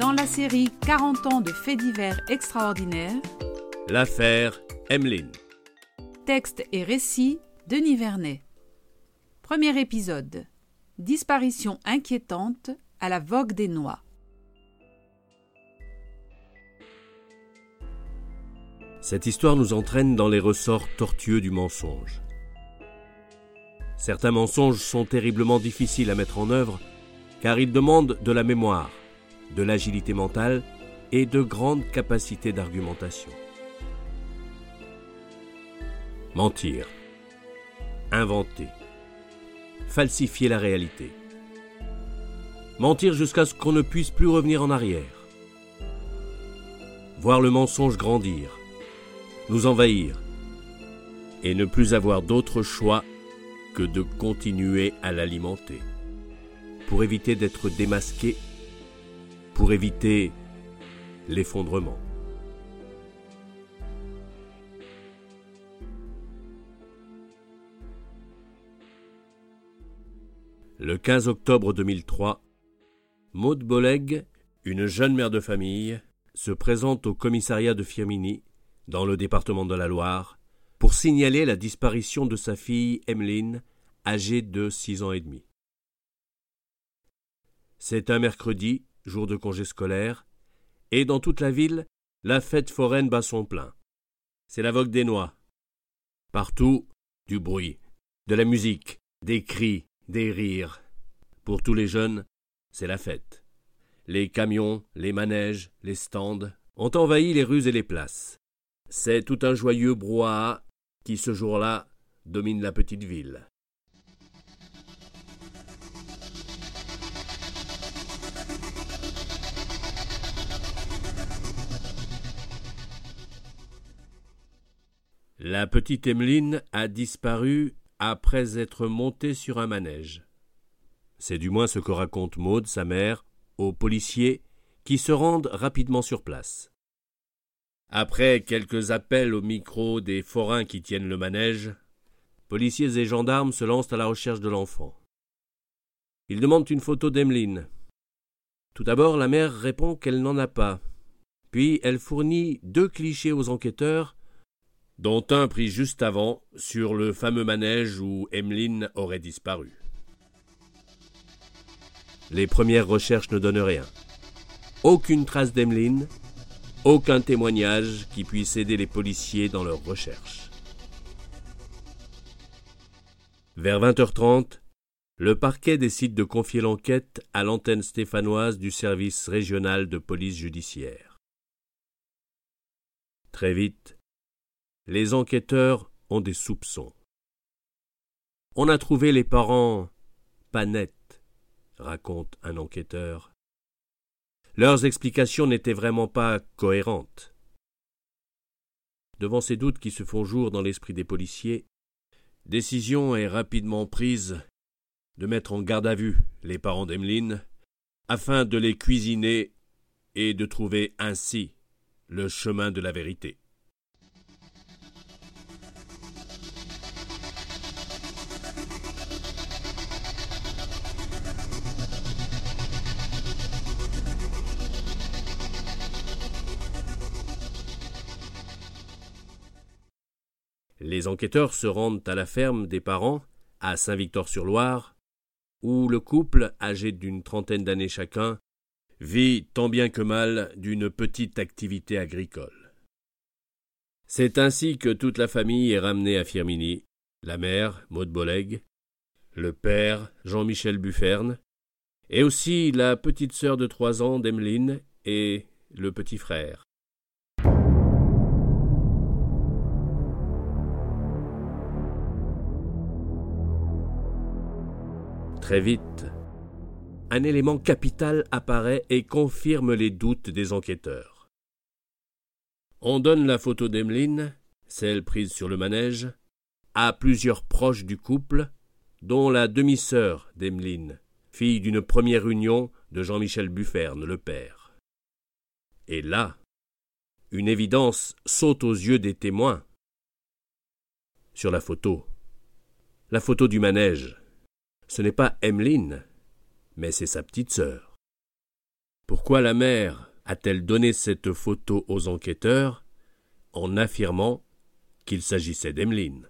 Dans la série 40 ans de faits divers extraordinaires, L'affaire Emmeline. texte et récit Denis Vernet. Premier épisode. Disparition inquiétante à la vogue des noix. Cette histoire nous entraîne dans les ressorts tortueux du mensonge. Certains mensonges sont terriblement difficiles à mettre en œuvre car ils demandent de la mémoire, de l'agilité mentale et de grandes capacités d'argumentation. Mentir, inventer, falsifier la réalité. Mentir jusqu'à ce qu'on ne puisse plus revenir en arrière. Voir le mensonge grandir, nous envahir, et ne plus avoir d'autre choix que de continuer à l'alimenter, pour éviter d'être démasqué, pour éviter l'effondrement. Le 15 octobre 2003, Maud Boleg, une jeune mère de famille, se présente au commissariat de Firminy, dans le département de la Loire, pour signaler la disparition de sa fille Emmeline, âgée de six ans et demi. C'est un mercredi, jour de congé scolaire, et dans toute la ville, la fête foraine bat son plein. C'est la vogue des noix. Partout, du bruit, de la musique, des cris, des rires. Pour tous les jeunes, c'est la fête. Les camions, les manèges, les stands ont envahi les rues et les places. C'est tout un joyeux brouhaha qui, ce jour-là, domine la petite ville. La petite Emmeline a disparu après être montée sur un manège. C'est du moins ce que raconte Maude, sa mère, aux policiers qui se rendent rapidement sur place. Après quelques appels au micro des forains qui tiennent le manège, policiers et gendarmes se lancent à la recherche de l'enfant. Ils demandent une photo d'Emmeline. Tout d'abord, la mère répond qu'elle n'en a pas. Puis elle fournit deux clichés aux enquêteurs, dont un pris juste avant sur le fameux manège où Emmeline aurait disparu. Les premières recherches ne donnent rien. Aucune trace d'Emmeline, aucun témoignage qui puisse aider les policiers dans leurs recherches. Vers 20h30, le parquet décide de confier l'enquête à l'antenne stéphanoise du service régional de police judiciaire. Très vite, les enquêteurs ont des soupçons. On a trouvé les parents pas nets, raconte un enquêteur. Leurs explications n'étaient vraiment pas cohérentes. Devant ces doutes qui se font jour dans l'esprit des policiers, décision est rapidement prise de mettre en garde à vue les parents d'Emmeline afin de les cuisiner et de trouver ainsi le chemin de la vérité. Les enquêteurs se rendent à la ferme des parents, à Saint-Victor-sur-Loire, où le couple, âgé d'une trentaine d'années chacun, vit tant bien que mal d'une petite activité agricole. C'est ainsi que toute la famille est ramenée à Firminy, la mère, Maud Boleg, le père, Jean-Michel Bufferne, et aussi la petite sœur de trois ans d'Emmeline et le petit frère. Très vite, un élément capital apparaît et confirme les doutes des enquêteurs. On donne la photo d'Emeline, celle prise sur le manège, à plusieurs proches du couple, dont la demi-sœur d'Emeline, fille d'une première union de Jean-Michel Bufferne, le père. Et là, une évidence saute aux yeux des témoins. Sur la photo, la photo du manège, ce n'est pas Emmeline, mais c'est sa petite sœur. Pourquoi la mère a-t-elle donné cette photo aux enquêteurs en affirmant qu'il s'agissait d'Emmeline